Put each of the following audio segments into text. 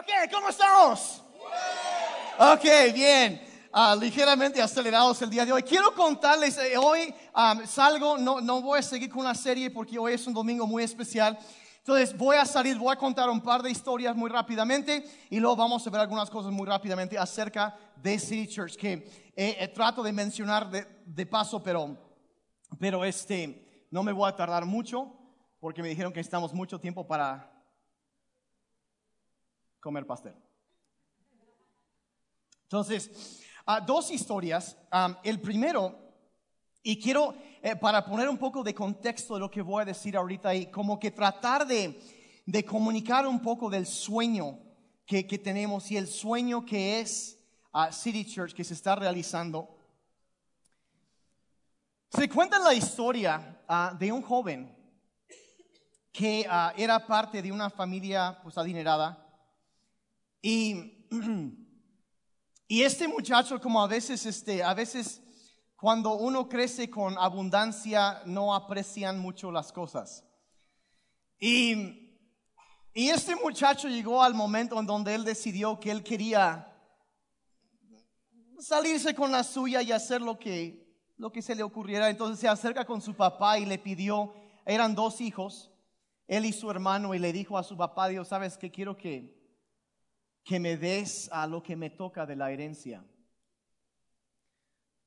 Ok, ¿cómo estamos? Ok, bien. Ah, ligeramente acelerados el día de hoy. Quiero contarles, eh, hoy um, salgo, no, no voy a seguir con la serie porque hoy es un domingo muy especial. Entonces voy a salir, voy a contar un par de historias muy rápidamente y luego vamos a ver algunas cosas muy rápidamente acerca de City Church que eh, eh, trato de mencionar de, de paso, pero, pero este, no me voy a tardar mucho porque me dijeron que necesitamos mucho tiempo para comer pastel. Entonces, ah, dos historias. Ah, el primero, y quiero, eh, para poner un poco de contexto de lo que voy a decir ahorita y como que tratar de, de comunicar un poco del sueño que, que tenemos y el sueño que es ah, City Church que se está realizando. Se cuenta la historia ah, de un joven que era parte de una familia pues adinerada y, y este muchacho como a veces este a veces cuando uno crece con abundancia no aprecian mucho las cosas. Y, y este muchacho llegó al momento en donde él decidió que él quería salirse con la suya y hacer lo que lo que se le ocurriera. Entonces se acerca con su papá y le pidió eran dos hijos él y su hermano y le dijo a su papá, Dios, sabes que quiero que, que me des a lo que me toca de la herencia.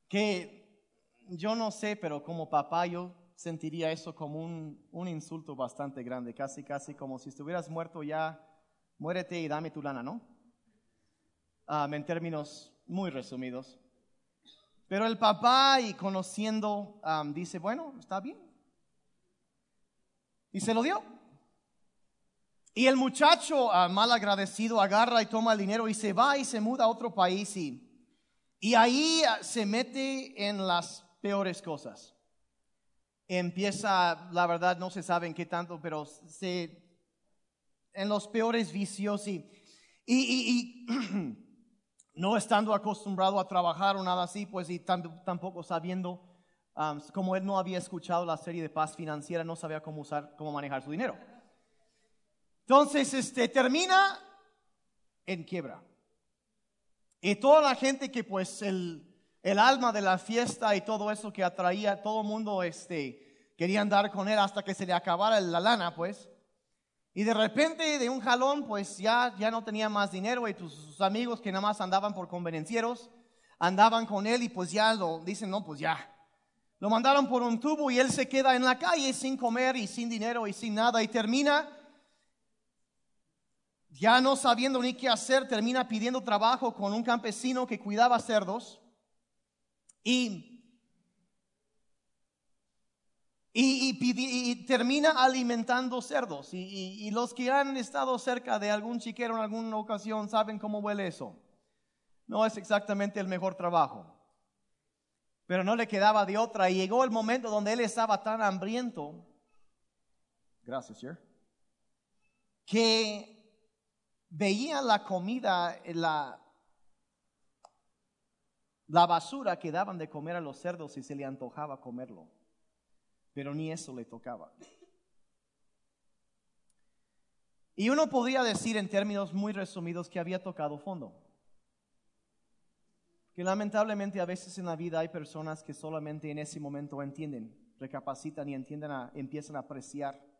Que yo no sé, pero como papá yo sentiría eso como un, un insulto bastante grande, casi, casi como si estuvieras muerto ya, muérete y dame tu lana, ¿no? Um, en términos muy resumidos. Pero el papá y conociendo um, dice, bueno, está bien. Y se lo dio. Y el muchacho ah, mal agradecido agarra y toma el dinero y se va y se muda a otro país y, y ahí ah, se mete en las peores cosas. Empieza, la verdad no se sabe en qué tanto, pero se, en los peores vicios y, y, y no estando acostumbrado a trabajar o nada así, pues y tampoco sabiendo, um, como él no había escuchado la serie de paz financiera, no sabía cómo usar, cómo manejar su dinero. Entonces, este, termina en quiebra. Y toda la gente que pues el, el alma de la fiesta y todo eso que atraía, todo el mundo este, quería andar con él hasta que se le acabara la lana, pues. Y de repente, de un jalón, pues ya, ya no tenía más dinero y tus amigos que nada más andaban por convenencieros, andaban con él y pues ya lo dicen, no, pues ya. Lo mandaron por un tubo y él se queda en la calle sin comer y sin dinero y sin nada y termina ya no sabiendo ni qué hacer, termina pidiendo trabajo con un campesino que cuidaba cerdos y, y, termina alimentando cerdos. Y, los que han estado cerca de algún chiquero en alguna ocasión saben cómo huele eso. No es exactamente el mejor trabajo. Pero no le quedaba de otra. Y llegó el momento donde él estaba tan hambriento. Gracias, sir. Que veía la comida, la, la basura que daban de comer a los cerdos y se le antojaba comerlo, pero ni eso le tocaba. Y uno podría decir en términos muy resumidos que había tocado fondo. Que lamentablemente a veces en la vida hay personas que solamente en ese momento entienden, recapacitan y entienden empiezan a apreciar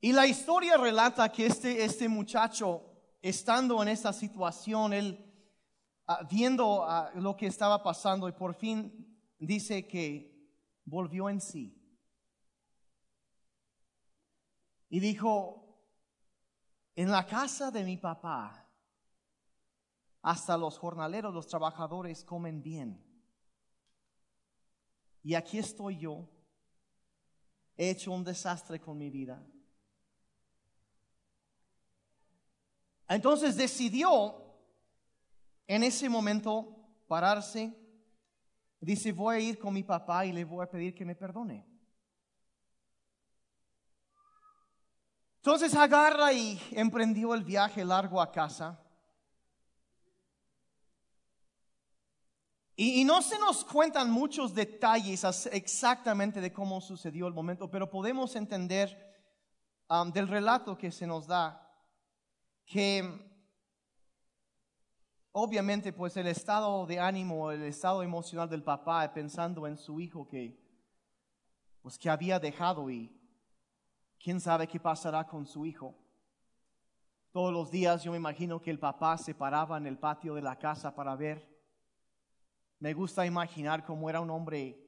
Y la historia relata que este, este muchacho, estando en esta situación, él ah, viendo ah, lo que estaba pasando y por fin dice que volvió en sí. Y dijo, en la casa de mi papá, hasta los jornaleros, los trabajadores comen bien. Y aquí estoy yo, he hecho un desastre con mi vida Entonces decidió en ese momento pararse. Dice, voy a ir con mi papá y le voy a pedir que me perdone. Entonces agarra y emprendió el viaje largo a casa. Y, no se nos cuentan muchos detalles exactamente de cómo sucedió el momento, pero podemos entender del relato que se nos da, que obviamente pues el estado de ánimo, el estado emocional del papá pensando en su hijo que pues que había dejado y quién sabe qué pasará con su hijo. Todos los días yo me imagino que el papá se paraba en el patio de la casa para ver. Me gusta imaginar cómo era un hombre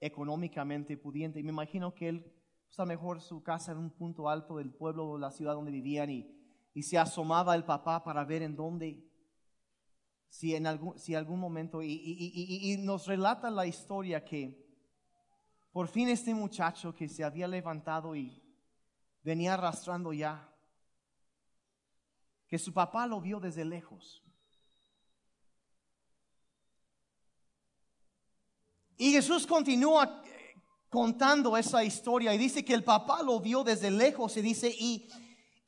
económicamente pudiente y me imagino que él, pues a mejor su casa en un punto alto del pueblo o la ciudad donde vivían y, y se asomaba el papá para ver en dónde si en algún, si algún momento, y, nos relata la historia que por fin este muchacho que se había levantado y venía arrastrando ya, que su papá lo vio desde lejos. Y Jesús continúa contando esa historia y dice que el papá lo vio desde lejos y dice, y,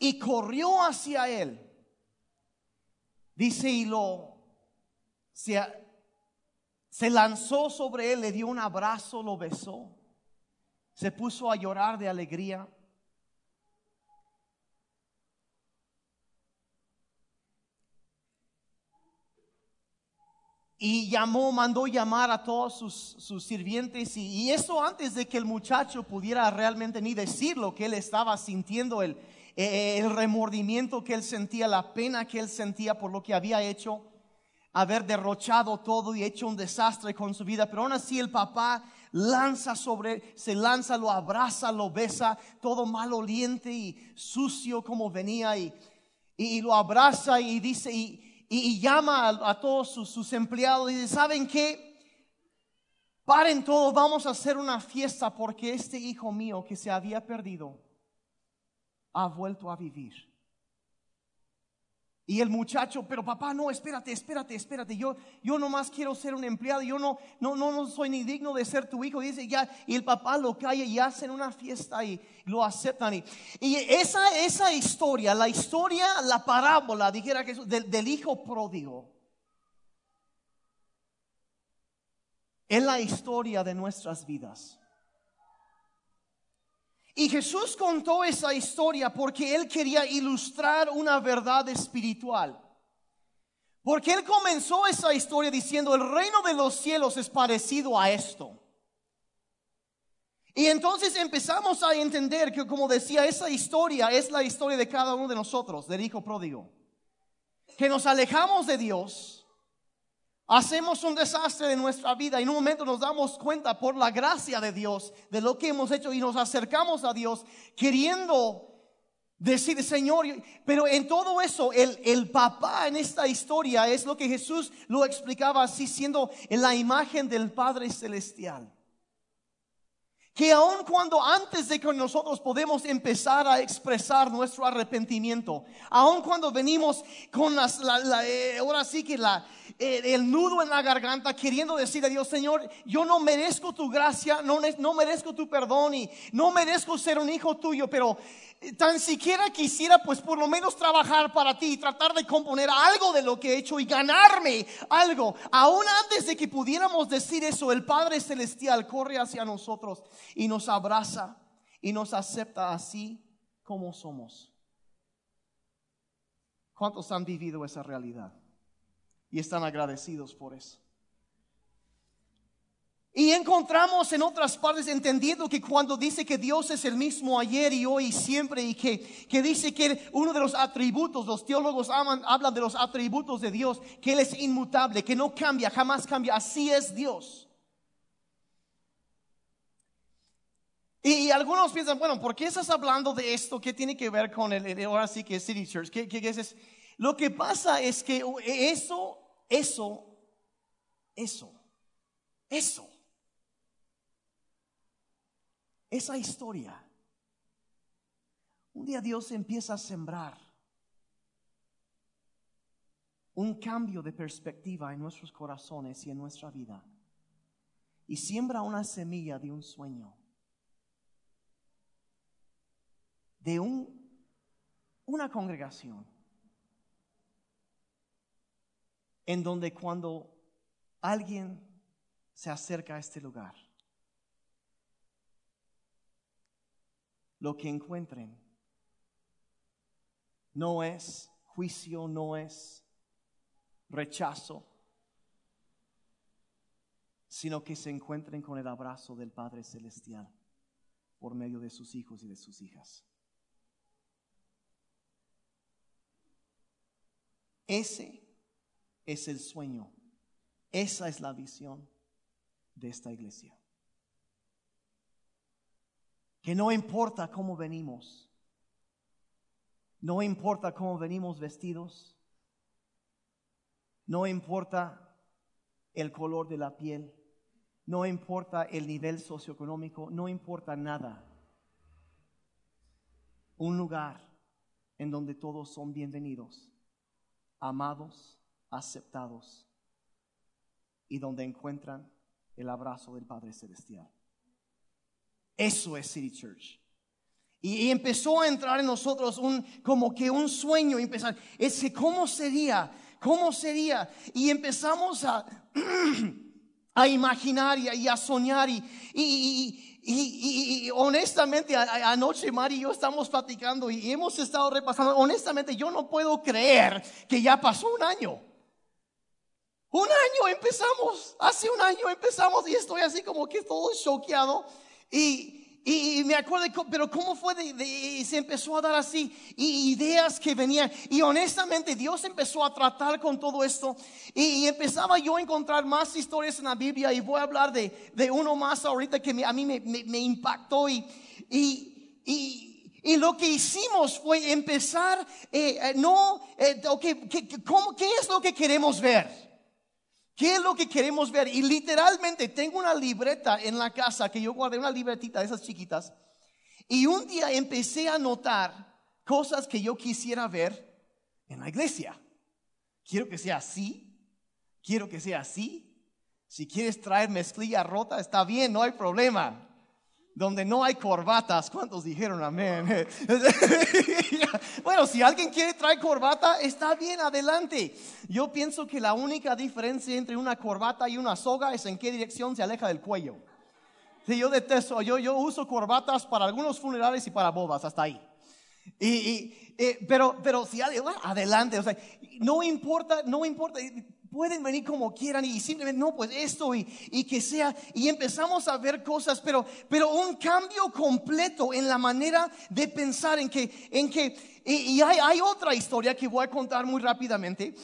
y corrió hacia él. Dice, y lo, se, lanzó sobre él, le dio un abrazo, lo besó, se puso a llorar de alegría. y llamó, mandó llamar a todos sus, sirvientes y, eso antes de que el muchacho pudiera realmente ni decir lo que él estaba sintiendo, el, el remordimiento que él sentía, la pena que él sentía por lo que había hecho haber derrochado todo y hecho un desastre con su vida, pero aún así el papá lanza sobre, se lanza, lo abraza, lo besa, todo maloliente y sucio como venía y, y, lo abraza y dice y, llama a, todos sus, empleados y dice, ¿saben qué? Paren todos, vamos a hacer una fiesta porque este hijo mío que se había perdido ha vuelto a vivir. Y el muchacho, pero papá, no, espérate, espérate, espérate. Yo, yo nomás quiero ser un empleado. Yo no, no, no, no soy ni digno de ser tu hijo. Dice ya, y el papá lo calla y hacen una fiesta y lo aceptan. Y, y esa, esa historia, la historia, la parábola, dijera que del, del hijo pródigo, es la historia de nuestras vidas. Y Jesús contó esa historia porque él quería ilustrar una verdad espiritual. Porque él comenzó esa historia diciendo, el reino de los cielos es parecido a esto. Y entonces empezamos a entender que, como decía, esa historia es la historia de cada uno de nosotros, del hijo pródigo. Que nos alejamos de Dios Hacemos un desastre de nuestra vida y en un momento nos damos cuenta por la gracia de Dios de lo que hemos hecho y nos acercamos a Dios queriendo decir, Señor, pero en todo eso, el, el, papá en esta historia es lo que Jesús lo explicaba así, siendo en la imagen del Padre Celestial que aun cuando antes de que nosotros podemos empezar a expresar nuestro arrepentimiento, aun cuando venimos con las, la, eh, ahora sí que la, eh, el nudo en la garganta queriendo decir a Dios, Señor, yo no merezco tu gracia, no, no merezco tu perdón y no merezco ser un hijo tuyo, pero tan siquiera quisiera pues por lo menos trabajar para ti y tratar de componer algo de lo que he hecho y ganarme algo. Aún antes de que pudiéramos decir eso, el Padre Celestial corre hacia nosotros y nos abraza y nos acepta así como somos. ¿Cuántos han vivido esa realidad? Y están agradecidos por eso. Y encontramos en otras partes entendiendo que cuando dice que Dios es el mismo ayer y hoy y siempre y que, que dice que uno de los atributos, los teólogos hablan de los atributos de Dios, que Él es inmutable, que no cambia, jamás cambia, así es Dios. Y, algunos piensan, bueno, ¿por qué estás hablando de esto? ¿Qué tiene que ver con el, ahora sí que es City Church? ¿Qué, qué, es? Lo que pasa es que eso, eso, eso, eso esa historia, un día Dios empieza a sembrar un cambio de perspectiva en nuestros corazones y en nuestra vida. Y siembra una semilla de un sueño, de un, una congregación, en donde cuando alguien se acerca a este lugar, lo que encuentren no es juicio, no es rechazo, sino que se encuentren con el abrazo del Padre Celestial por medio de sus hijos y de sus hijas. Ese es el sueño, esa es la visión de esta iglesia. Que no importa cómo venimos, no importa cómo venimos vestidos, no importa el color de la piel, no importa el nivel socioeconómico, no importa nada. Un lugar en donde todos son bienvenidos, amados, aceptados y donde encuentran el abrazo del Padre Celestial. Eso es City Church. Y, empezó a entrar en nosotros un, como que un sueño, empezar, es cómo sería, cómo sería. Y empezamos a, a imaginar y a, soñar y, y, honestamente anoche Mari y yo estamos platicando y hemos estado repasando, honestamente yo no puedo creer que ya pasó un año. Un año empezamos, hace un año empezamos y estoy así como que todo choqueado y y, me acuerdo, pero cómo fue de, se empezó a dar así, y ideas que venían. Y honestamente Dios empezó a tratar con todo esto. Y, empezaba yo a encontrar más historias en la Biblia. Y voy a hablar de, de uno más ahorita que a mí me, me, impactó. Y, y, y, lo que hicimos fue empezar, eh, eh, no, eh, okay, ¿cómo, ¿qué es lo que queremos ver? ¿Qué es lo que queremos ver? Y literalmente tengo una libreta en la casa que yo guardé, una libretita de esas chiquitas. Y un día empecé a notar cosas que yo quisiera ver en la iglesia. Quiero que sea así. Quiero que sea así. Si quieres traer mezclilla rota, está bien, no hay problema donde no hay corbatas. ¿Cuántos dijeron amén? bueno, si alguien quiere traer corbata, está bien, adelante. Yo pienso que la única diferencia entre una corbata y una soga es en qué dirección se aleja del cuello. Si yo detesto, yo, yo uso corbatas para algunos funerales y para bodas, hasta ahí. Y, eh, pero, pero si adelante, o sea, no importa, no importa, pueden venir como quieran y simplemente, no, pues esto y, y, que sea, y empezamos a ver cosas, pero, pero un cambio completo en la manera de pensar en que, en que, y, hay, hay, otra historia que voy a contar muy rápidamente,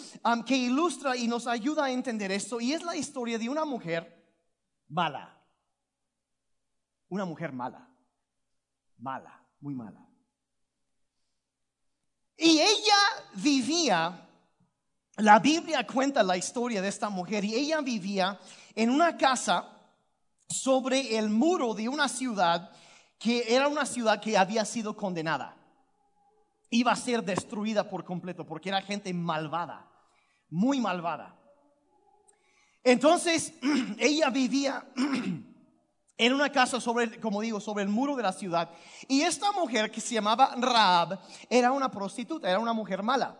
que ilustra y nos ayuda a entender esto, y es la historia de una mujer mala, una mujer mala, mala, muy mala. Y ella vivía la Biblia cuenta la historia de esta mujer y ella vivía en una casa sobre el muro de una ciudad que era una ciudad que había sido condenada. Iba a ser destruida por completo porque era gente malvada, muy malvada. Entonces ella vivía en una casa sobre, como digo, sobre el muro de la ciudad. Y esta mujer que se llamaba Raab era una prostituta, era una mujer mala.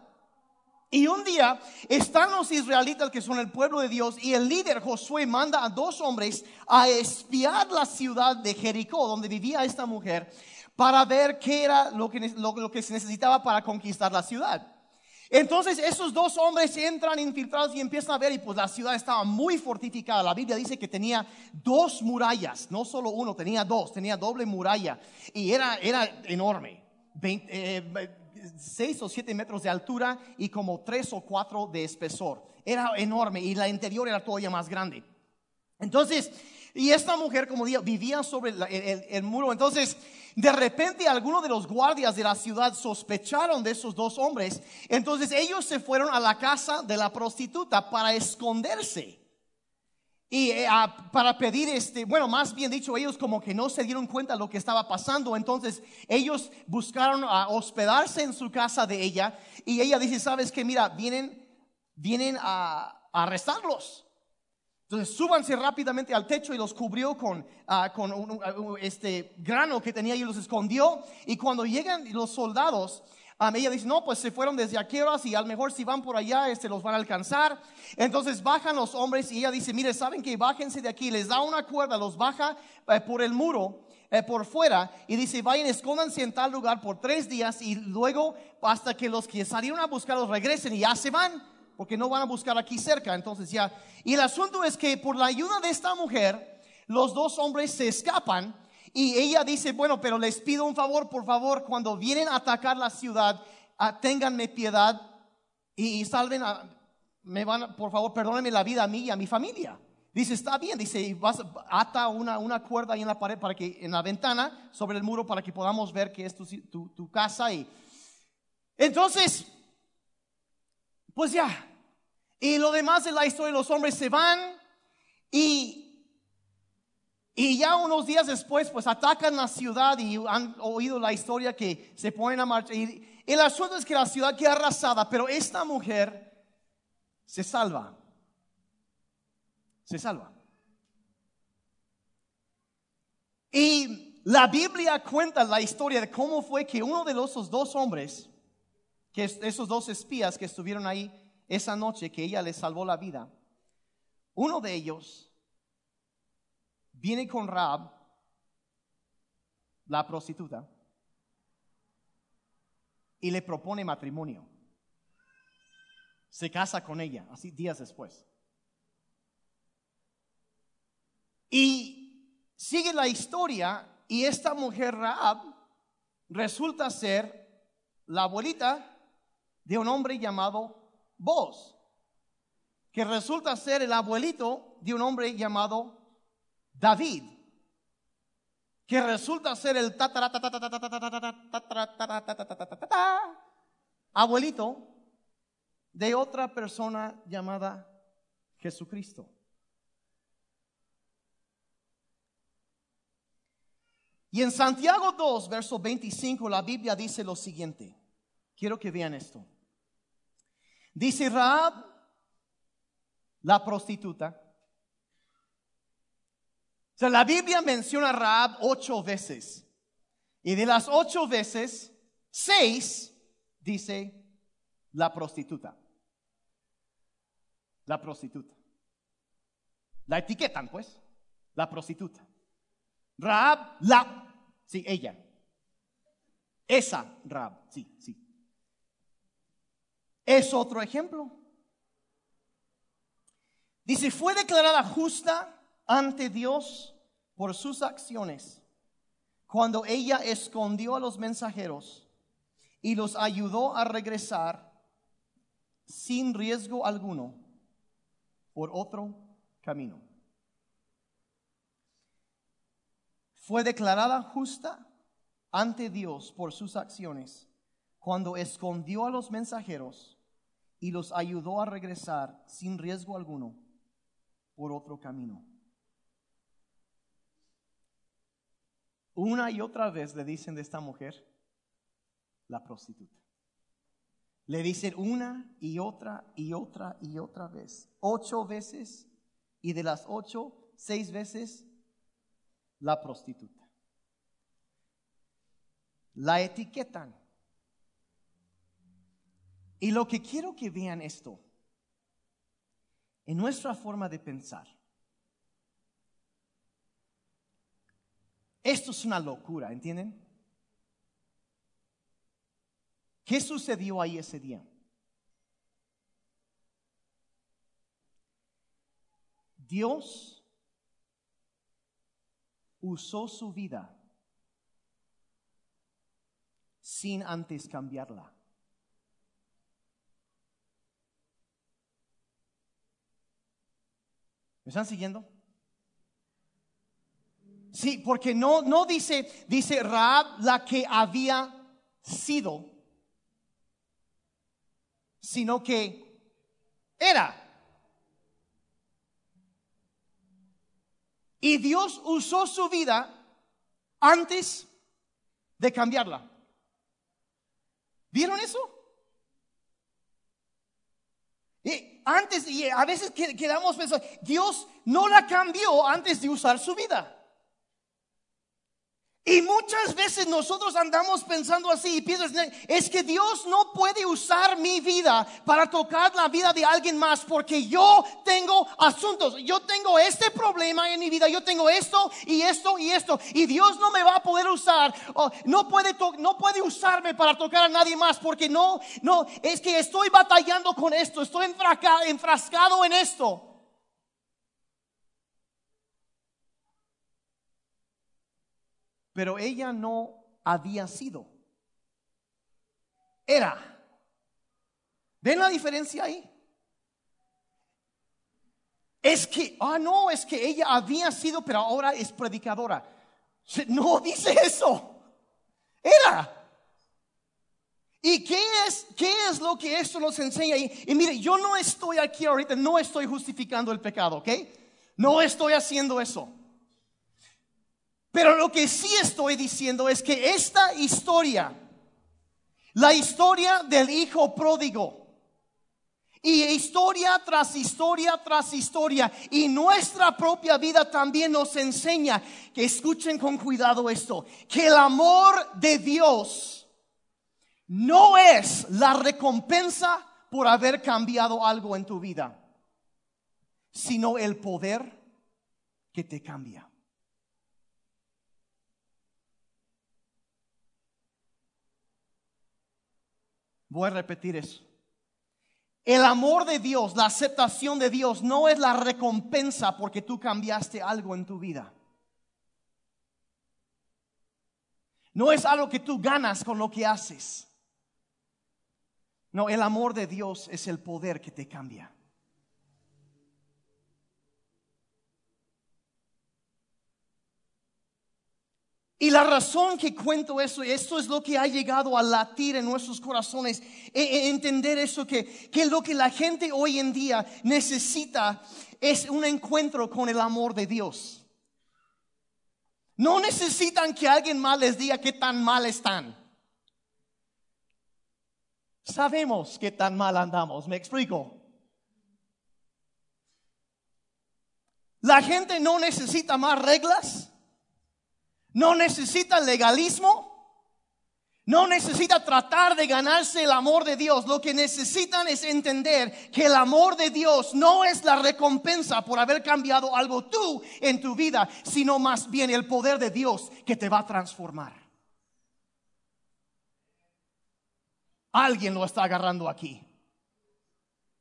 Y un día están los israelitas que son el pueblo de Dios y el líder Josué manda a dos hombres a espiar la ciudad de Jericó donde vivía esta mujer para ver qué era lo que, lo, que se necesitaba para conquistar la ciudad. Entonces esos dos hombres entran infiltrados y empiezan a ver y pues la ciudad estaba muy fortificada. La Biblia dice que tenía dos murallas, no solo uno, tenía dos, tenía doble muralla y era, era enorme. 20, 6 o 7 metros de altura y como 3 o 4 de espesor. Era enorme y la interior era todavía más grande. Entonces, y esta mujer, como digo, vivía sobre el, muro. Entonces, de repente, algunos de los guardias de la ciudad sospecharon de esos dos hombres. Entonces, ellos se fueron a la casa de la prostituta para esconderse. Y eh, para pedir, este, bueno, más bien dicho, ellos como que no se dieron cuenta de lo que estaba pasando. Entonces ellos buscaron a hospedarse en su casa de ella. Y ella dice, sabes que mira, vienen, vienen a, arrestarlos. Entonces súbanse rápidamente al techo y los cubrió con, ah, con este grano que tenía y los escondió. Y cuando llegan los soldados, ella dice, no, pues se fueron desde aquí horas y a lo mejor si van por allá, este, los van a alcanzar. Entonces bajan los hombres y ella dice, mire, saben que bájense de aquí, les da una cuerda, los baja eh, por el muro eh, por fuera y dice, vayan, escóndanse en tal lugar por tres días y luego hasta que los que salieron a buscarlos regresen y ya se van, porque no van a buscar aquí cerca. Entonces ya, y el asunto es que por la ayuda de esta mujer, los dos hombres se escapan y ella dice, bueno, pero les pido un favor, por favor, cuando vienen a atacar la ciudad, ah, ténganme piedad y, salven a, me van, por favor, perdónenme la vida a mí y a mi familia. Dice, está bien, dice, vas, ata una, una cuerda ahí en la pared para que, en la ventana, sobre el muro, para que podamos ver que es tu, tu, tu casa. Y entonces, pues ya. Y lo demás de la historia, los hombres se van y y ya unos días después, pues atacan la ciudad y han oído la historia que se ponen a marchar. Y el asunto es que la ciudad queda arrasada, pero esta mujer se salva. Se salva. Y la Biblia cuenta la historia de cómo fue que uno de esos dos hombres, que esos dos espías que estuvieron ahí esa noche, que ella les salvó la vida, uno de ellos viene con Rab, la prostituta, y le propone matrimonio. Se casa con ella, así días después. Y sigue la historia y esta mujer Raab resulta ser la abuelita de un hombre llamado Boz, que resulta ser el abuelito de un hombre llamado David, que resulta ser el abuelito de otra persona llamada Jesucristo. Y en Santiago 2, verso 25, la Biblia dice lo siguiente. Quiero que vean esto. Dice Raab, la prostituta, o sea, la Biblia menciona a Raab ocho veces. Y de las ocho veces, seis dice la prostituta. La prostituta. La etiquetan, pues. La prostituta. Raab, la. Sí, ella. Esa Raab, sí, sí. Es otro ejemplo. Dice, fue declarada justa ante Dios por sus acciones cuando ella escondió a los mensajeros y los ayudó a regresar sin riesgo alguno por otro camino. Fue declarada justa ante Dios por sus acciones cuando escondió a los mensajeros y los ayudó a regresar sin riesgo alguno por otro camino. Una y otra vez le dicen de esta mujer, la prostituta. Le dicen una y otra y otra y otra vez. Ocho veces y de las ocho, seis veces, la prostituta. La etiquetan. Y lo que quiero que vean esto, en nuestra forma de pensar, Esto es una locura, ¿entienden? ¿Qué sucedió ahí ese día? Dios usó su vida sin antes cambiarla. ¿Me están siguiendo? Sí, porque no, no dice, dice Raab la que había sido, sino que era. Y Dios usó su vida antes de cambiarla. ¿Vieron eso? Antes, y a veces quedamos pensando, Dios no la cambió antes de usar su vida. Y muchas veces nosotros andamos pensando así y piensas, es que Dios no puede usar mi vida para tocar la vida de alguien más porque yo tengo asuntos, yo tengo este problema en mi vida, yo tengo esto y esto y esto y Dios no me va a poder usar, no puede no puede usarme para tocar a nadie más porque no no es que estoy batallando con esto, estoy enfrascado en esto. Pero ella no había sido. Era. ¿Ven la diferencia ahí? Es que, ah, no, es que ella había sido, pero ahora es predicadora. No dice eso. Era. ¿Y qué es, qué es lo que esto nos enseña? Y, y mire, yo no estoy aquí ahorita, no estoy justificando el pecado, ¿ok? No estoy haciendo eso. Pero lo que sí estoy diciendo es que esta historia, la historia del hijo pródigo, y historia tras historia tras historia, y nuestra propia vida también nos enseña que escuchen con cuidado esto, que el amor de Dios no es la recompensa por haber cambiado algo en tu vida, sino el poder que te cambia. Voy a repetir eso. El amor de Dios, la aceptación de Dios no es la recompensa porque tú cambiaste algo en tu vida. No es algo que tú ganas con lo que haces. No, el amor de Dios es el poder que te cambia. Y la razón que cuento eso, esto es lo que ha llegado a latir en nuestros corazones, e, e, entender eso, que, que lo que la gente hoy en día necesita es un encuentro con el amor de Dios. No necesitan que alguien más les diga qué tan mal están. Sabemos qué tan mal andamos, me explico. La gente no necesita más reglas. No necesita legalismo. No necesita tratar de ganarse el amor de Dios. Lo que necesitan es entender que el amor de Dios no es la recompensa por haber cambiado algo tú en tu vida, sino más bien el poder de Dios que te va a transformar. Alguien lo está agarrando aquí.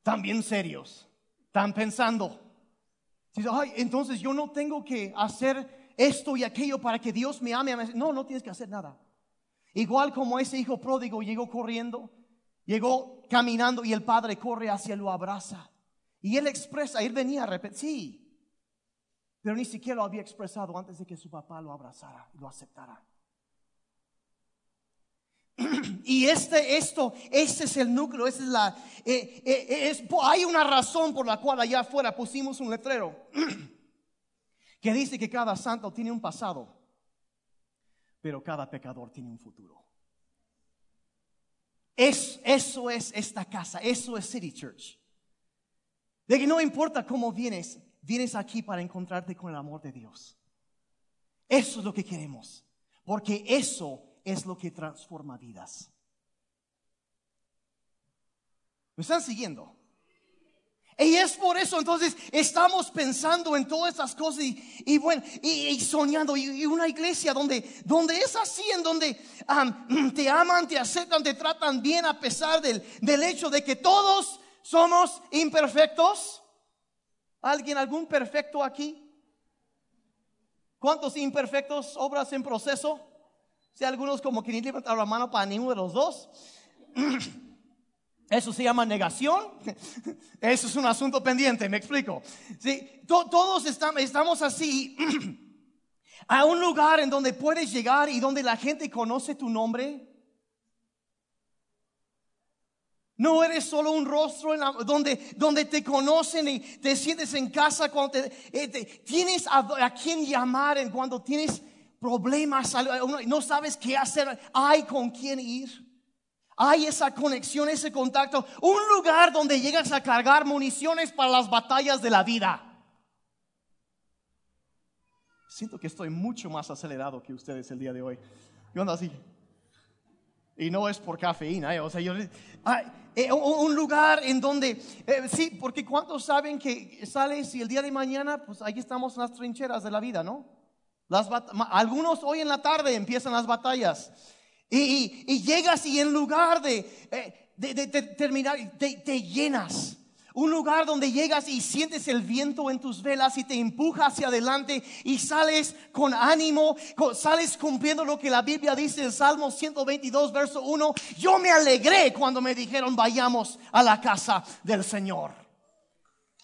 También serios. Están pensando. entonces yo no tengo que hacer esto y aquello para que Dios me ame. No, no tienes que hacer nada. Igual como ese hijo pródigo llegó corriendo, llegó caminando y el padre corre hacia lo abraza. Y él expresa, él venía a repetir, sí, pero ni siquiera lo había expresado antes de que su papá lo abrazara y lo aceptara. Y este, esto, este es el núcleo, es la, eh, eh, hay una razón por la cual allá afuera pusimos un letrero. que dice que cada santo tiene un pasado, pero cada pecador tiene un futuro. Es, eso es esta casa, eso es City Church. De que no importa cómo vienes, vienes aquí para encontrarte con el amor de Dios. Eso es lo que queremos, porque eso es lo que transforma vidas. ¿Me están siguiendo? Y es por eso entonces estamos pensando en todas estas cosas y, bueno, y, soñando. Y, una iglesia donde, donde es así, en donde te aman, te aceptan, te tratan bien a pesar del, del hecho de que todos somos imperfectos. ¿Alguien, algún perfecto aquí? ¿Cuántos imperfectos, obras en proceso? Si algunos como que ni levantaron la mano para ninguno de los dos. Eso se llama negación. Eso es un asunto pendiente, me explico. ¿Sí? Todos estamos así a un lugar en donde puedes llegar y donde la gente conoce tu nombre. No eres solo un rostro donde, donde te conocen y te sientes en casa cuando eh, tienes a, a, quien llamar en cuando tienes problemas, no sabes qué hacer, hay con quién ir. Hay esa conexión, ese contacto. Un lugar donde llegas a cargar municiones para las batallas de la vida. siento que estoy mucho más acelerado que ustedes el día de hoy. Yo ando así. Y no es por cafeína, ¿eh? o sea, eh, un lugar en donde, eh, sí, porque ¿cuántos saben que sales y el día de mañana, pues ahí estamos en las trincheras de la vida, ¿no? Las algunos hoy en la tarde empiezan las batallas. Y, llegas y en lugar de, de, terminar, te llenas un lugar donde llegas y sientes el viento en tus velas y te empuja hacia adelante y sales con ánimo, sales cumpliendo lo que la Biblia dice en Salmo 122, verso 1. Yo me alegré cuando me dijeron vayamos a la casa del Señor.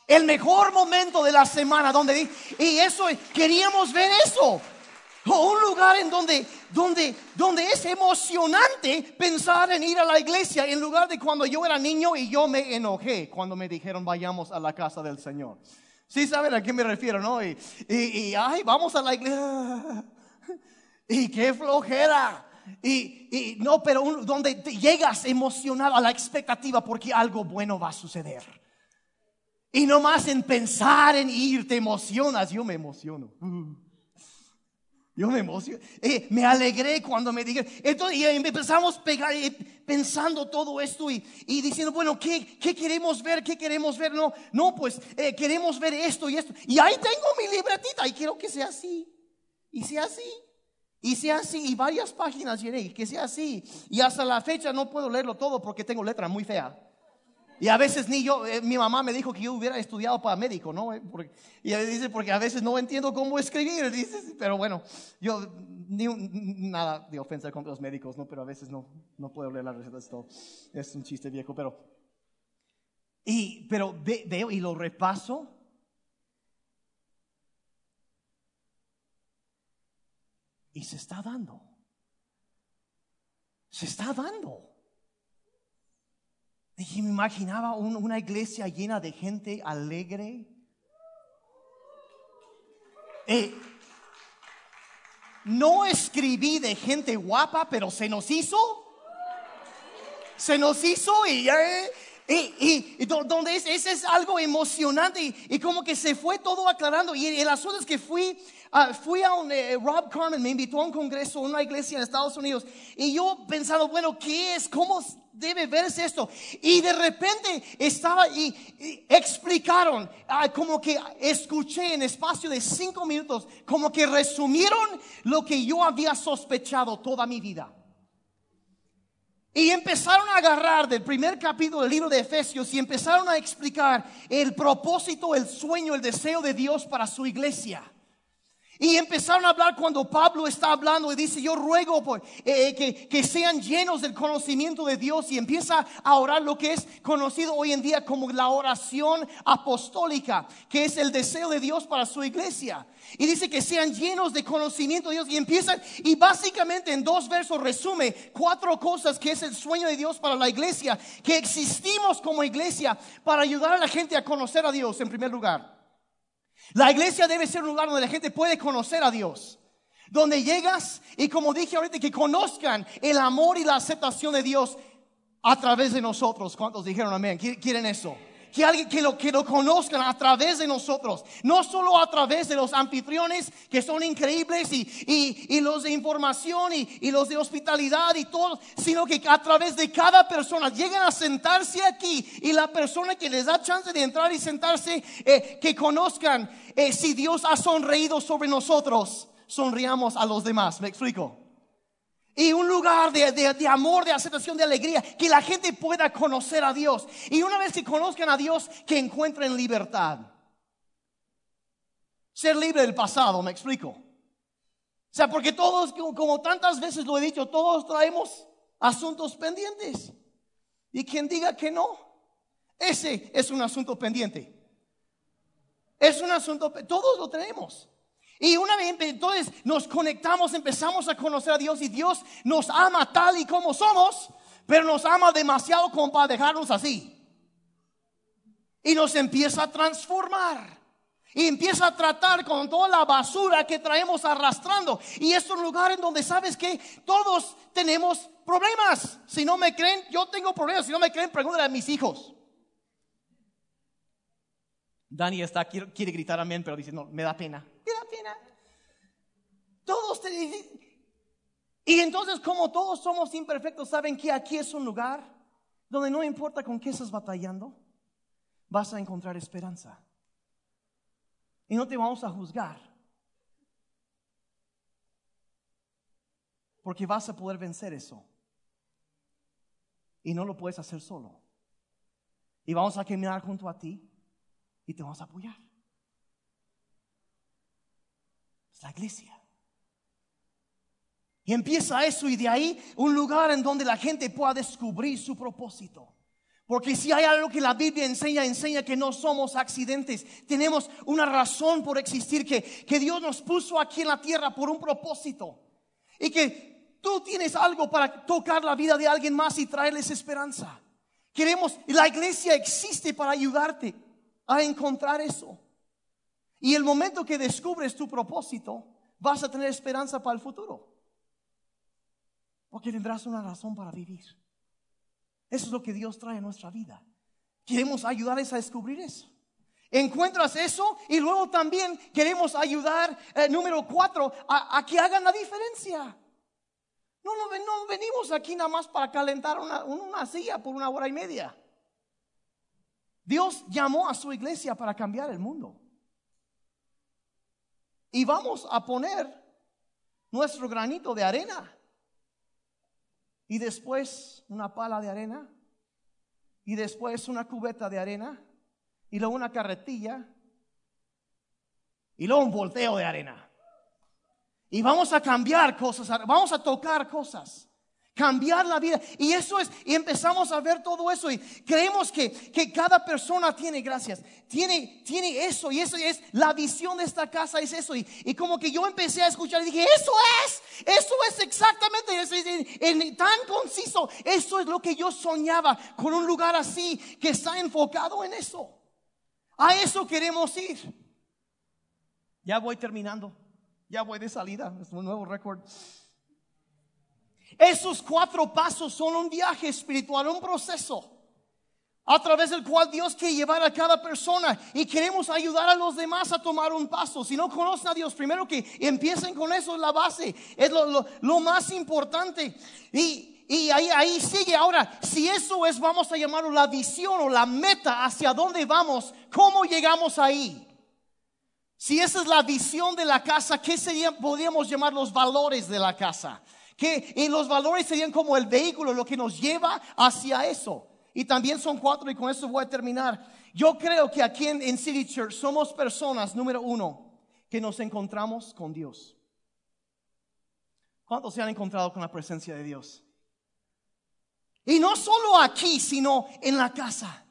El mejor momento de la semana donde y eso queríamos ver eso. Un lugar en donde donde, donde es emocionante pensar en ir a la iglesia en lugar de cuando yo era niño y yo me enojé cuando me dijeron vayamos a la casa del Señor. Sí saben a qué me refiero, ¿no? Y, y, ay, vamos a la iglesia. Y qué flojera. Y, y no, pero donde llegas emocionado a la expectativa porque algo bueno va a suceder. Y no más en pensar en ir te emocionas. Yo me emociono. Yo me emocioné, eh, me alegré cuando me dijeron. Entonces y empezamos pegar, eh, pensando todo esto y, diciendo, bueno, ¿qué, ¿qué, queremos ver? ¿Qué queremos ver? No, no, pues eh, queremos ver esto y esto. Y ahí tengo mi libretita y quiero que sea así. Y sea así. Y sea así. Y varias páginas llené, que sea así. Y hasta la fecha no puedo leerlo todo porque tengo letra muy fea. Y a veces ni yo, eh, mi mamá me dijo que yo hubiera estudiado para médico, ¿no? Eh, y ella dice, porque a veces no entiendo cómo escribir, dice, pero bueno, yo, ni nada de ofensa contra los médicos, ¿no? Pero a veces no, no puedo leer las recetas, todo. es un chiste viejo, pero, y, pero veo y lo repaso. Y se está dando. Se está dando. Y me imaginaba una iglesia llena de gente alegre. Eh, no escribí de gente guapa, pero se nos hizo. Se nos hizo y, eh, y, y, donde es, ese es algo emocionante y, como que se fue todo aclarando. Y el asunto es que fui, fui a un, eh, Rob Carmen me invitó a un congreso, una iglesia en Estados Unidos. Y yo pensando, bueno, ¿qué es? ¿Cómo debe verse esto. Y de repente estaba y, explicaron, ah, como que escuché en espacio de cinco minutos, como que resumieron lo que yo había sospechado toda mi vida. Y empezaron a agarrar del primer capítulo del libro de Efesios y empezaron a explicar el propósito, el sueño, el deseo de Dios para su iglesia. Y empezaron a hablar cuando Pablo está hablando y dice, yo ruego por, eh, que, que, sean llenos del conocimiento de Dios y empieza a orar lo que es conocido hoy en día como la oración apostólica, que es el deseo de Dios para su iglesia. Y dice que sean llenos de conocimiento de Dios y empiezan y básicamente en dos versos resume cuatro cosas que es el sueño de Dios para la iglesia, que existimos como iglesia para ayudar a la gente a conocer a Dios en primer lugar. La iglesia debe ser un lugar donde la gente puede conocer a Dios. Donde llegas y como dije ahorita, que conozcan el amor y la aceptación de Dios a través de nosotros. ¿Cuántos dijeron amén? ¿Quieren eso? Que alguien que lo, que lo conozcan a través de nosotros, no solo a través de los anfitriones que son increíbles y, y, y los de información y, y, los de hospitalidad y todo, sino que a través de cada persona lleguen a sentarse aquí y la persona que les da chance de entrar y sentarse, eh, que conozcan eh, si Dios ha sonreído sobre nosotros, sonriamos a los demás. ¿Me explico? Y un lugar de, amor, de aceptación, de alegría, que la gente pueda conocer a Dios. Y una vez que conozcan a Dios, que encuentren libertad. Ser libre del pasado, me explico. O sea, porque todos, como tantas veces lo he dicho, todos traemos asuntos pendientes. Y quien diga que no, ese es un asunto pendiente. Es un asunto, todos lo tenemos. Y una vez entonces nos conectamos, empezamos a conocer a Dios y Dios nos ama tal y como somos, pero nos ama demasiado como para dejarnos así. Y nos empieza a transformar. Y empieza a tratar con toda la basura que traemos arrastrando. Y es un lugar en donde sabes que todos tenemos problemas. Si no me creen, yo tengo problemas. Si no me creen, pregúntale a mis hijos. Dani está, quiere, quiere gritar amén, pero dice, no, me da pena. Me da pena. Todos te- y entonces como todos somos imperfectos, ¿saben que aquí es un lugar donde no importa con qué estás batallando, vas a encontrar esperanza. Y no te vamos a juzgar. Porque vas a poder vencer eso. Y no lo puedes hacer solo. Y vamos a caminar junto a ti y te vamos a apoyar. Es la iglesia. Y empieza eso y de ahí un lugar en donde la gente pueda descubrir su propósito. Porque si hay algo que la Biblia enseña, enseña que no somos accidentes. Tenemos una razón por existir, que, que Dios nos puso aquí en la tierra por un propósito. Y que tú tienes algo para tocar la vida de alguien más y traerles esperanza. Queremos, la iglesia existe para ayudarte a encontrar eso. Y el momento que descubres tu propósito, vas a tener esperanza para el futuro. Porque tendrás una razón para vivir. Eso es lo que Dios trae a nuestra vida. Queremos ayudarles a descubrir eso. Encuentras eso y luego también queremos ayudar, eh, número cuatro, a, que hagan la diferencia. No, no, no, venimos aquí nada más para calentar una silla por una hora y media. Dios llamó a su iglesia para cambiar el mundo. Y vamos a poner nuestro granito de arena. Y después una pala de arena, y después una cubeta de arena, y luego una carretilla, y luego un volteo de arena. Y vamos a cambiar cosas, vamos a tocar cosas, cambiar la vida. Y eso es, y empezamos a ver todo eso y creemos que, que cada persona tiene, gracias, tiene, tiene eso y eso es la visión de esta casa, es eso. Y, y como que yo empecé a escuchar y dije, eso es, eso es exactamente, eso es, tan conciso, eso es lo que yo soñaba con un lugar así que está enfocado en eso. A eso queremos ir. Ya voy terminando. Ya voy de salida, es un nuevo récord. Esos cuatro pasos son un viaje espiritual, un proceso a través del cual Dios quiere llevar a cada persona y queremos ayudar a los demás a tomar un paso. Si no conocen a Dios, primero que empiecen con eso, es la base, es lo, más importante. Y, ahí sigue. Ahora, si eso es, vamos a llamarlo la visión o la meta hacia dónde vamos, ¿cómo llegamos ahí? Si esa es la visión de la casa, ¿qué serían, podríamos llamar los valores de la casa? Que y los valores serían como el vehículo, lo que nos lleva hacia eso. Y también son cuatro y con eso voy a terminar. Yo creo que aquí en, en City Church somos personas, número uno, que nos encontramos con Dios. ¿Cuántos se han encontrado con la presencia de Dios? Y no solo aquí, sino en la casa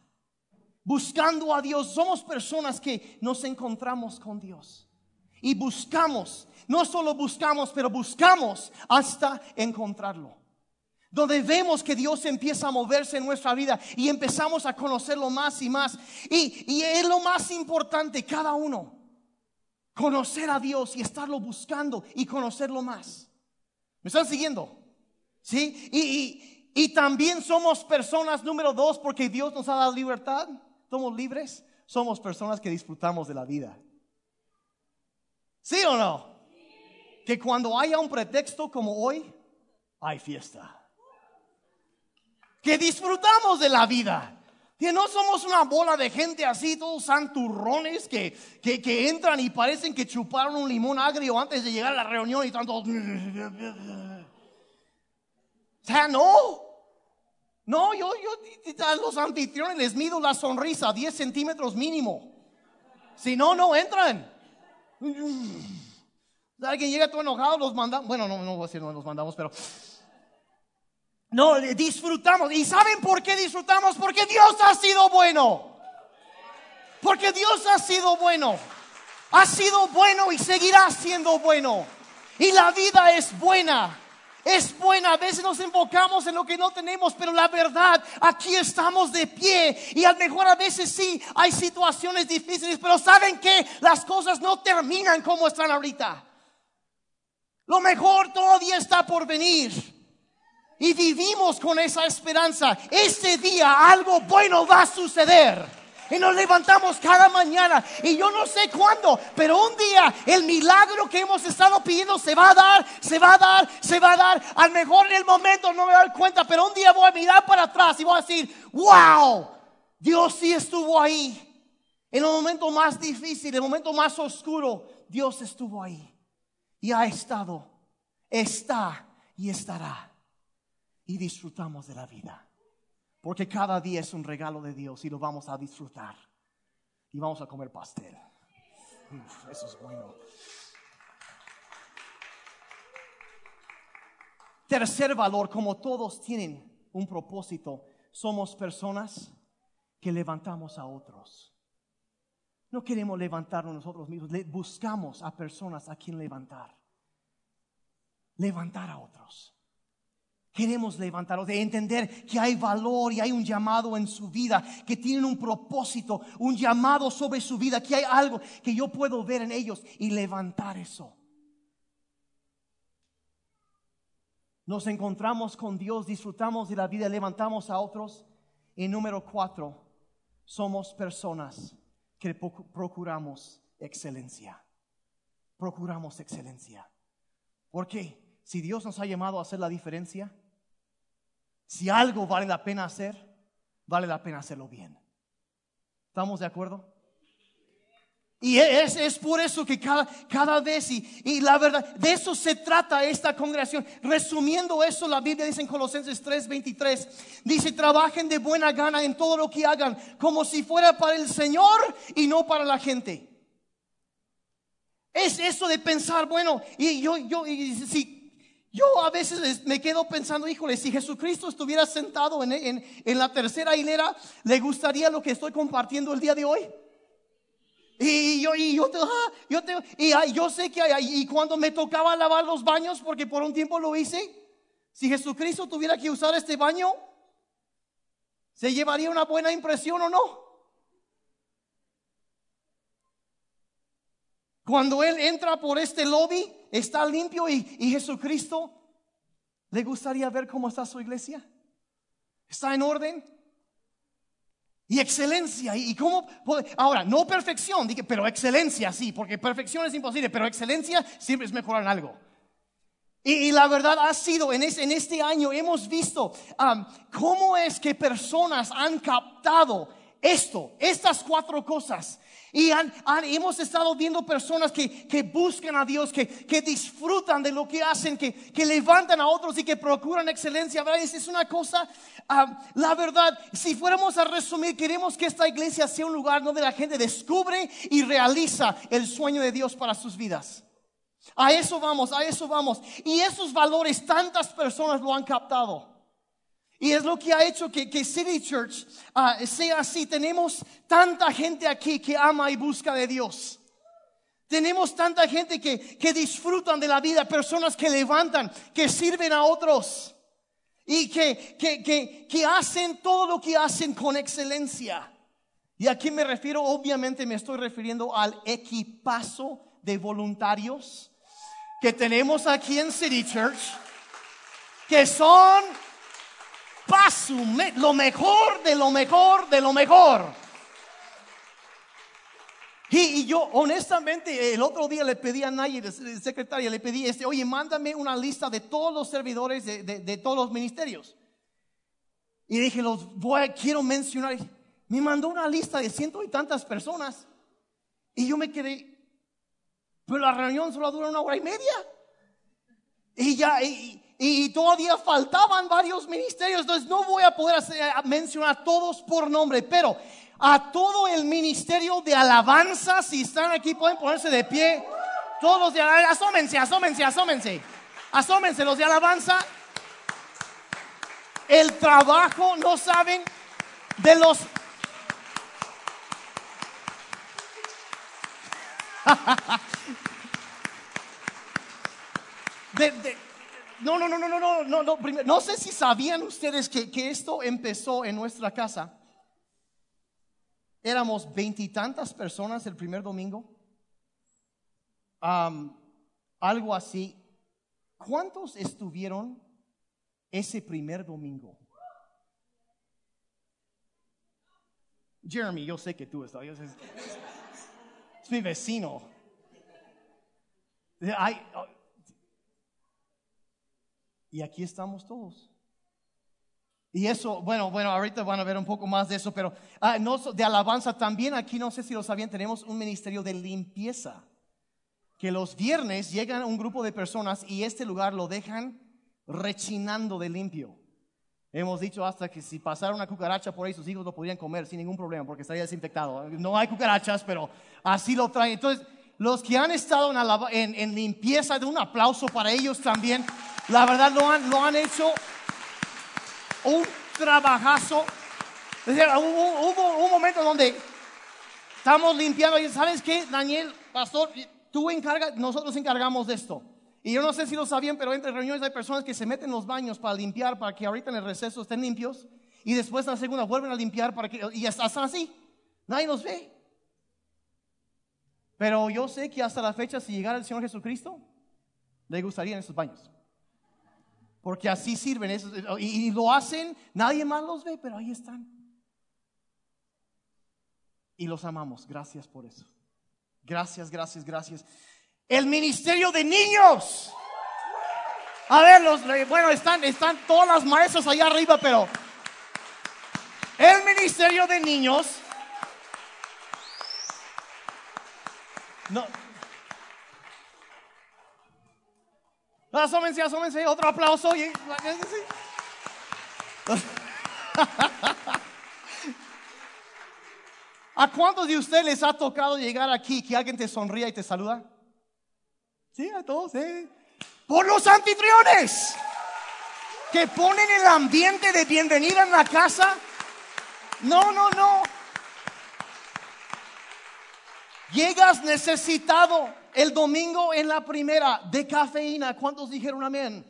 buscando a Dios. Somos personas que nos encontramos con Dios. Y buscamos, no solo buscamos, pero buscamos hasta encontrarlo. Donde vemos que Dios empieza a moverse en nuestra vida y empezamos a conocerlo más y más. Y, y es lo más importante, cada uno. Conocer a Dios y estarlo buscando y conocerlo más. ¿Me están siguiendo? ¿Sí? Y, y, y también somos personas número dos porque Dios nos ha dado libertad somos libres, somos personas que disfrutamos de la vida. ¿Sí o no? Que cuando haya un pretexto como hoy, hay fiesta. Que disfrutamos de la vida. Que no somos una bola de gente así, todos santurrones que, que, entran y parecen que chuparon un limón agrio antes de llegar a la reunión y tanto. O sea, no. No, yo, yo a los anfitriones les mido la sonrisa 10 centímetros mínimo. Si no, no entran. Alguien llega todo enojado, los mandamos. Bueno, no, no voy a decir no los mandamos, pero. No, disfrutamos. ¿Y saben por qué disfrutamos? Porque Dios ha sido bueno. Porque Dios ha sido bueno. Ha sido bueno y seguirá siendo bueno. Y la vida es buena. Es buena, a veces nos enfocamos en lo que no tenemos, pero la verdad, aquí estamos de pie y a lo mejor a veces sí hay situaciones difíciles, pero saben que las cosas no terminan como están ahorita. Lo mejor todavía está por venir. Y vivimos con esa esperanza. Ese día algo bueno va a suceder. y nos levantamos cada mañana. Y yo no sé cuándo, pero un día el milagro que hemos estado pidiendo se va a dar, se va a dar, se va a dar. Al mejor en el momento no me doy cuenta, pero un día voy a mirar para atrás y voy a decir, wow, Dios sí estuvo ahí. En el momento más difícil, en el momento más oscuro, Dios estuvo ahí. Y ha estado, está y estará. Y disfrutamos de la vida. Porque cada día es un regalo de Dios y lo vamos a disfrutar. Y vamos a comer pastel. eso es bueno. Tercer valor, como todos tienen un propósito, somos personas que levantamos a otros. No queremos levantarnos nosotros mismos, buscamos a personas a quien levantar. Levantar a otros. Queremos levantarlos, de entender que hay valor y hay un llamado en su vida, que tienen un propósito, un llamado sobre su vida, que hay algo que yo puedo ver en ellos y levantar eso. Nos encontramos con Dios, disfrutamos de la vida, levantamos a otros. Y número cuatro, somos personas que procuramos excelencia. Procuramos excelencia. Porque si Dios nos ha llamado a hacer la diferencia, si algo vale la pena hacer, vale la pena hacerlo bien. ¿Estamos de acuerdo? Y es, es, por eso que cada, cada vez, y, y, la verdad, de eso se trata esta congregación. Resumiendo eso, la Biblia dice en Colosenses 3:23, dice, trabajen de buena gana en todo lo que hagan, como si fuera para el Señor y no para la gente. Es eso de pensar, bueno, y yo, yo, y si yo a veces me quedo pensando, híjole, si Jesucristo estuviera sentado en, en, en la tercera hilera, ¿le gustaría lo que estoy compartiendo el día de hoy? Yo, y yo, te, ah, yo, te, y yo sé que y cuando me tocaba lavar los baños, porque por un tiempo lo hice, si Jesucristo tuviera que usar este baño, ¿se llevaría una buena impresión o no? Cuando Él entra por este lobby, está limpio y Jesucristo, ¿le gustaría ver cómo está su iglesia? ¿Está en orden? Y excelencia. ¿Y cómo? Ahora, no perfección, pero excelencia sí, porque perfección es imposible, pero excelencia siempre es mejorar en algo. Y, la verdad ha sido, en, este año hemos visto cómo es que personas han captado esto, estas cuatro cosas. Y hemos estado viendo personas que, buscan a Dios, que, disfrutan de lo que hacen, que, que, levantan a otros y que procuran excelencia. ¿verdad? Es, una cosa, ah, la verdad, si fuéramos a resumir, queremos que esta iglesia sea un lugar donde la gente descubre y realiza el sueño de Dios para sus vidas. A eso vamos, a eso vamos. Y esos valores tantas personas lo han captado. Y es lo que ha hecho que, City Church ah, sea así. Tenemos tanta gente aquí que ama y busca de Dios. Tenemos tanta gente que, que disfrutan de la vida, personas que levantan, que sirven a otros y que, que, que hacen todo lo que hacen con excelencia. Y aquí me refiero, obviamente me estoy refiriendo al equipazo de voluntarios que tenemos aquí en City Church, que son paso, lo mejor de lo mejor de lo mejor. Y, yo honestamente el otro día le pedí a Nayi, secretaria, le pedí, este, oye, mándame una lista de todos los servidores de, todos los ministerios. Y dije, los voy, quiero mencionar. Me mandó una lista de ciento y tantas personas. Y yo me quedé, pero la reunión solo dura una hora y media. Y ya, todavía faltaban varios ministerios, entonces no voy a poder mencionar todos por nombre, pero a todo el ministerio de alabanza, si están aquí pueden ponerse de pie, todos de alabanza, asómense, asómense, asómense, asómense los de alabanza. El trabajo, no saben, de los... de, no, no, no, no, no, no, no, no. no sé si sabían ustedes que, esto empezó en nuestra casa. Éramos veintitantas personas el primer domingo. algo así. ¿Cuántos estuvieron ese primer domingo? Jeremy, yo sé que tú estás. Es, mi vecino. Ay, oh, y aquí estamos todos. Y eso, bueno, bueno, ahorita van a ver un poco más de eso, pero ah, no, de alabanza también aquí, no sé si lo sabían, tenemos un ministerio de limpieza. Que los viernes llegan un grupo de personas y este lugar lo dejan rechinando de limpio. Hemos dicho hasta que si pasara una cucaracha por ahí, sus hijos lo podrían comer sin ningún problema porque estaría desinfectado. No hay cucarachas, pero así lo traen. Entonces, los que han estado en, en limpieza, de un aplauso para ellos también. La verdad lo han, lo han hecho un trabajazo. Hubo, hubo un momento donde estamos limpiando y ¿sabes qué, Daniel, pastor? Tú encargas, nosotros encargamos de esto. Y yo no sé si lo sabían, pero entre reuniones hay personas que se meten en los baños para limpiar, para que ahorita en el receso estén limpios. Y después la segunda vuelven a limpiar para que, y están así. Nadie los ve. Pero yo sé que hasta la fecha, si llegara el Señor Jesucristo, le gustaría en esos baños. Porque así sirven y, lo hacen, nadie más los ve, pero ahí están. Y los amamos, gracias por eso. Gracias, gracias, gracias. El ministerio de niños. A ver, los, bueno, están, están todas las maestras allá arriba, pero el ministerio de niños. No, Asómense, asómense, otro aplauso. ¿A cuántos de ustedes les ha tocado llegar aquí que alguien te sonría y te saluda? Sí, a todos, ¿eh? Por los anfitriones que ponen el ambiente de bienvenida en la casa. No, no, no. Llegas necesitado el domingo en la primera de cafeína. ¿Cuántos dijeron amén?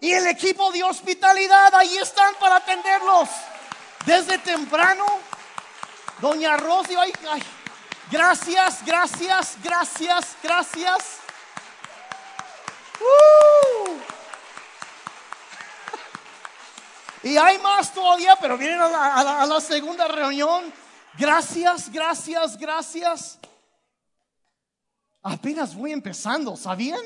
Y el equipo de hospitalidad, ahí están para atenderlos. Desde temprano, Doña Rosy, ay, gracias, gracias, gracias, gracias. Uh. Y hay más todavía, pero vienen a la segunda reunión. Gracias, gracias, gracias. Apenas voy empezando, ¿sabían?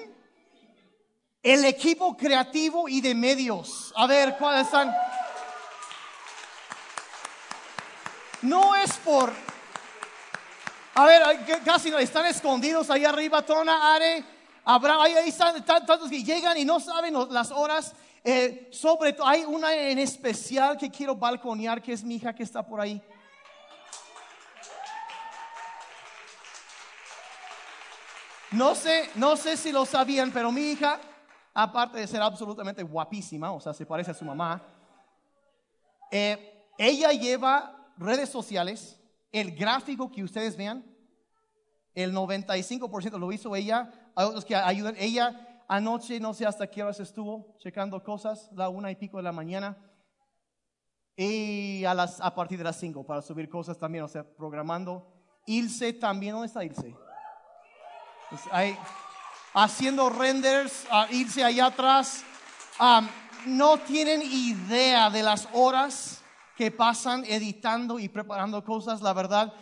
El equipo creativo y de medios. A ver, ¿cuáles están? No es por... A ver, casi están escondidos ahí arriba, Tona, Are, Abraham, ahí, están tantos que llegan y no saben las horas. Eh, sobre todo, hay una en especial que quiero balconear, que es mi hija que está por ahí. No sé, no sé si lo sabían, pero mi hija, aparte de ser absolutamente guapísima, o sea, se parece a su mamá, eh, ella lleva redes sociales, el gráfico que ustedes vean, el 95% lo hizo ella, hay otros que ayudan. Ella anoche, no sé hasta qué horas estuvo checando cosas, la una y pico de la mañana, y a, las, a partir de las cinco para subir cosas también, o sea, programando. Ilse también, ¿dónde está Ilse? Pues haciendo renders, irse allá atrás. no tienen idea de las horas que pasan editando y preparando cosas, la verdad.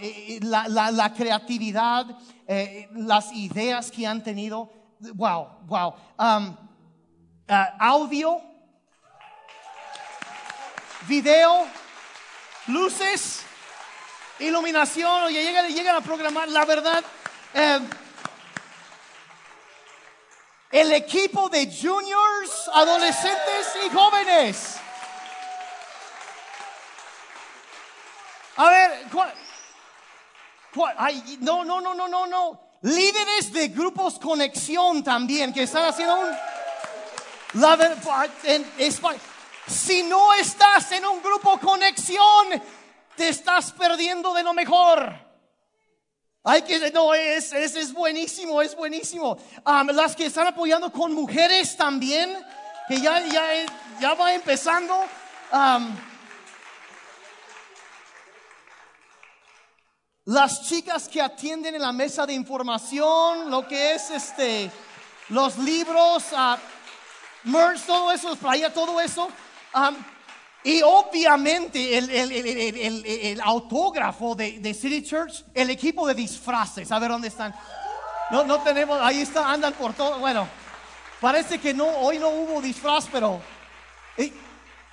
Eh, eh, la, creatividad, eh, las ideas que han tenido. Wow, wow. audio, video, luces, iluminación, oye, llegan, llegan a programar, la verdad. El equipo de juniors, adolescentes y jóvenes. A ver, no, no, no, no, no, no. Líderes de grupos conexión también que están haciendo un... La, en, si no estás en un grupo conexión, te estás perdiendo de lo mejor. Hay que, no, es, es, es buenísimo, es buenísimo. las que están apoyando con mujeres también, que ya, ya, ya va empezando. las chicas que atienden en la mesa de información, lo que es este, los libros, uh, merch, todo eso, playa, todo eso. Y obviamente el, el- el- el- autógrafo de, de City Church, el equipo de disfraces, a ver dónde están. No, no tenemos, ahí está, andan por todo. Bueno, parece que no, hoy no hubo disfraz, pero... Y,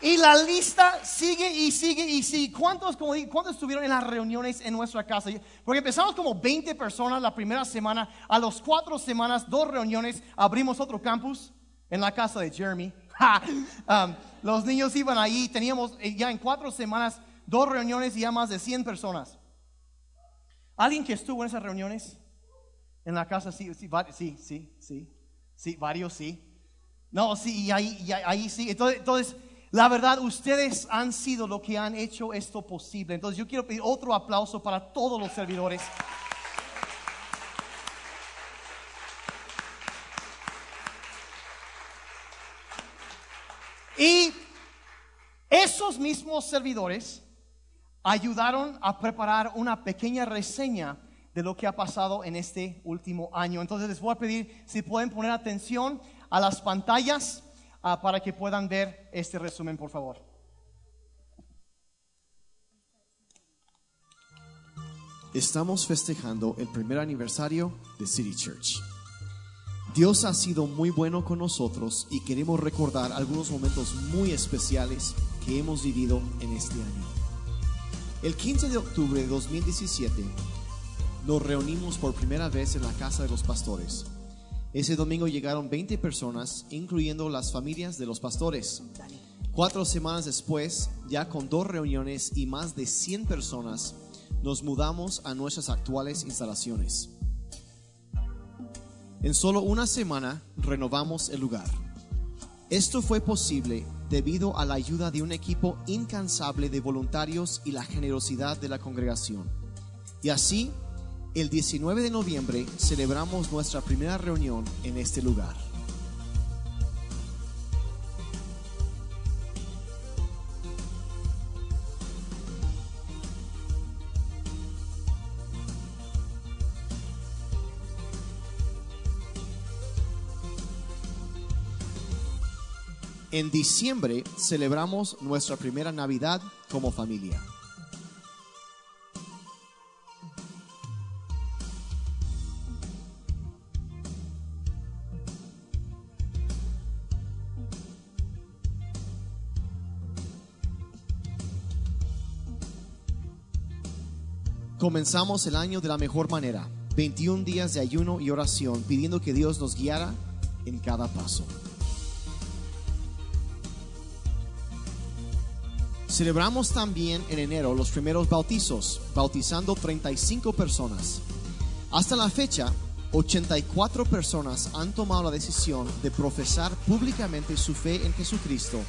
y la lista sigue y sigue y sigue. ¿Cuántos, como ¿Cuántos estuvieron en las reuniones en nuestra casa? Porque empezamos como 20 personas la primera semana. A las cuatro semanas, dos reuniones, abrimos otro campus en la casa de Jeremy. Um, los niños iban ahí. Teníamos eh, ya en cuatro semanas dos reuniones y ya más de 100 personas. ¿Alguien que estuvo en esas reuniones? En la casa, sí, sí, sí, sí, sí, sí, varios sí. No, sí, y ahí, y ahí sí. Entonces, entonces, la verdad, ustedes han sido lo que han hecho esto posible. Entonces, yo quiero pedir otro aplauso para todos los servidores. Y esos mismos servidores ayudaron a preparar una pequeña reseña de lo que ha pasado en este último año. Entonces les voy a pedir si pueden poner atención a las pantallas ah, para que puedan ver este resumen, por favor. Estamos festejando el primer aniversario de City Church. Dios ha sido muy bueno con nosotros y queremos recordar algunos momentos muy especiales que hemos vivido en este año. El 15 de octubre de 2017 nos reunimos por primera vez en la casa de los pastores. Ese domingo llegaron 20 personas, incluyendo las familias de los pastores. Cuatro semanas después, ya con dos reuniones y más de 100 personas, nos mudamos a nuestras actuales instalaciones. En solo una semana renovamos el lugar. Esto fue posible debido a la ayuda de un equipo incansable de voluntarios y la generosidad de la congregación. Y así, el 19 de noviembre celebramos nuestra primera reunión en este lugar. En diciembre celebramos nuestra primera Navidad como familia. Comenzamos el año de la mejor manera, 21 días de ayuno y oración, pidiendo que Dios nos guiara en cada paso. Celebramos también en enero los primeros bautizos, bautizando 35 personas. Hasta la fecha, 84 personas han tomado la decisión de profesar públicamente su fe en Jesucristo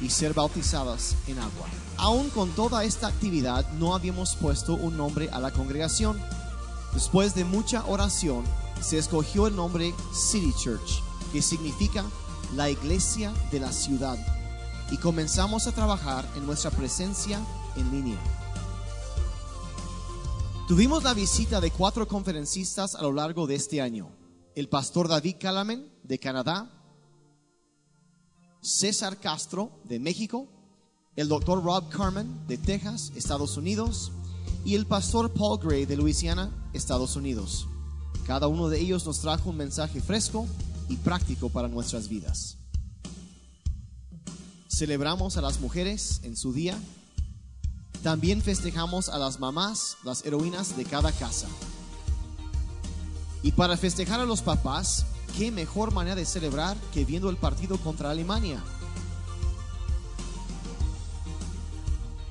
y ser bautizadas en agua. Aún con toda esta actividad no habíamos puesto un nombre a la congregación. Después de mucha oración, se escogió el nombre City Church, que significa la iglesia de la ciudad, y comenzamos a trabajar en nuestra presencia en línea. Tuvimos la visita de cuatro conferencistas a lo largo de este año. El pastor David Calamen de Canadá, César Castro de México, el doctor Rob Carmen de Texas, Estados Unidos, y el pastor Paul Gray de Luisiana, Estados Unidos. Cada uno de ellos nos trajo un mensaje fresco y práctico para nuestras vidas. Celebramos a las mujeres en su día. También festejamos a las mamás, las heroínas de cada casa. Y para festejar a los papás, qué mejor manera de celebrar que viendo el partido contra Alemania.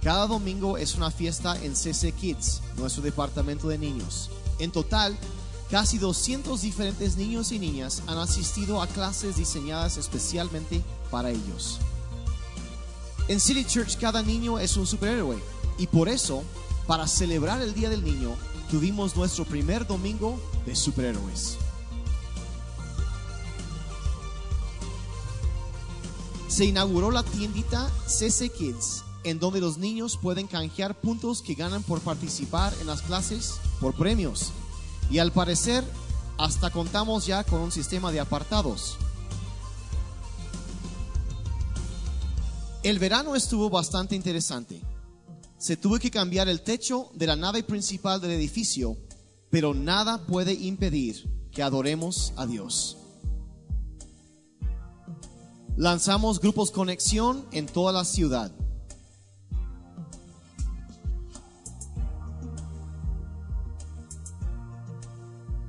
Cada domingo es una fiesta en CC Kids, nuestro departamento de niños. En total, casi 200 diferentes niños y niñas han asistido a clases diseñadas especialmente para ellos. En City Church cada niño es un superhéroe y por eso, para celebrar el Día del Niño, tuvimos nuestro primer domingo de superhéroes. Se inauguró la tiendita CC Kids, en donde los niños pueden canjear puntos que ganan por participar en las clases por premios. Y al parecer, hasta contamos ya con un sistema de apartados. El verano estuvo bastante interesante. Se tuvo que cambiar el techo de la nave principal del edificio, pero nada puede impedir que adoremos a Dios. Lanzamos grupos conexión en toda la ciudad.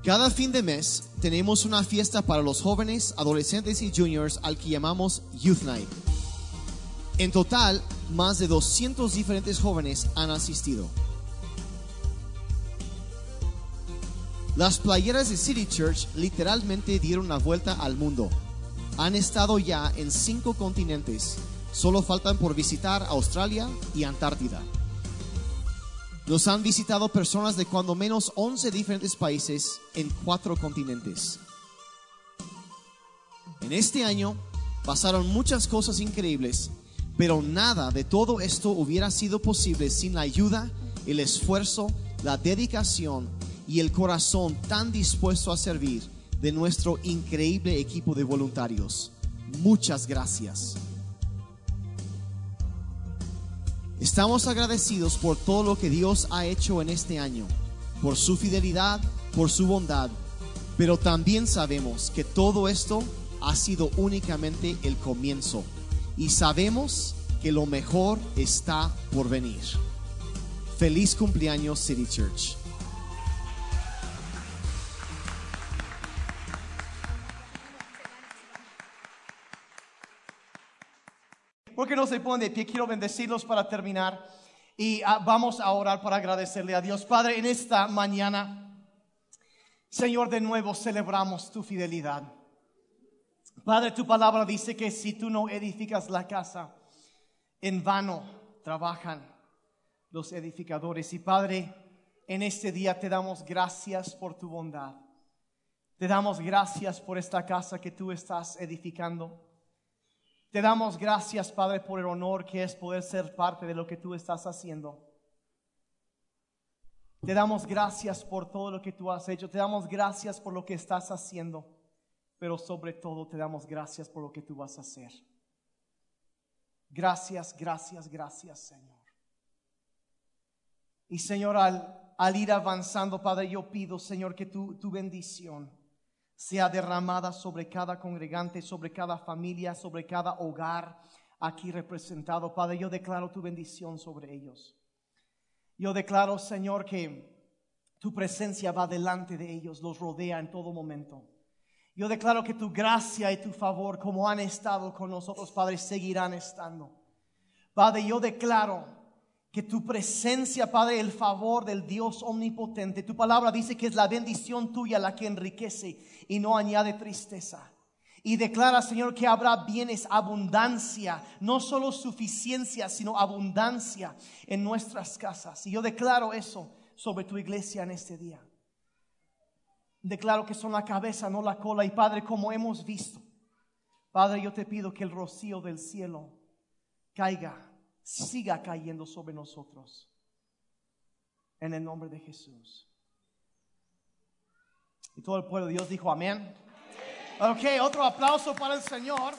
Cada fin de mes tenemos una fiesta para los jóvenes, adolescentes y juniors al que llamamos Youth Night. En total, más de 200 diferentes jóvenes han asistido. Las playeras de City Church literalmente dieron la vuelta al mundo. Han estado ya en cinco continentes. Solo faltan por visitar Australia y Antártida. Nos han visitado personas de cuando menos 11 diferentes países en cuatro continentes. En este año pasaron muchas cosas increíbles, pero nada de todo esto hubiera sido posible sin la ayuda, el esfuerzo, la dedicación y el corazón tan dispuesto a servir de nuestro increíble equipo de voluntarios. Muchas gracias. Estamos agradecidos por todo lo que Dios ha hecho en este año, por su fidelidad, por su bondad, pero también sabemos que todo esto ha sido únicamente el comienzo y sabemos que lo mejor está por venir. Feliz cumpleaños City Church. Porque no se ponen de pie, quiero bendecirlos para terminar. Y ah, vamos a orar para agradecerle a Dios. Padre, en esta mañana, Señor, de nuevo celebramos tu fidelidad. Padre, tu palabra dice que si tú no edificas la casa, en vano trabajan los edificadores. Y Padre, en este día te damos gracias por tu bondad. Te damos gracias por esta casa que tú estás edificando. Te damos gracias, Padre, por el honor que es poder ser parte de lo que tú estás haciendo. Te damos gracias por todo lo que tú has hecho. Te damos gracias por lo que estás haciendo. Pero sobre todo te damos gracias por lo que tú vas a hacer. Gracias, gracias, gracias, Señor. Y Señor, al, ir avanzando, Padre, yo pido, Señor, que tu, tu bendición sea derramada sobre cada congregante, sobre cada familia, sobre cada hogar aquí representado. Padre, yo declaro tu bendición sobre ellos. Yo declaro, Señor, que tu presencia va delante de ellos, los rodea en todo momento. Yo declaro que tu gracia y tu favor, como han estado con nosotros, Padre, seguirán estando. Padre, yo declaro que tu presencia, Padre, el favor del Dios omnipotente, tu palabra dice que es la bendición tuya la que enriquece y no añade tristeza. Y declara, Señor, que habrá bienes, abundancia, no solo suficiencia, sino abundancia en nuestras casas. Y yo declaro eso sobre tu iglesia en este día. Declaro que son la cabeza, no la cola. Y Padre, como hemos visto, Padre, yo te pido que el rocío del cielo caiga siga cayendo sobre nosotros. En el nombre de Jesús. Y todo el pueblo de Dios dijo amén. Ok, otro aplauso para el Señor.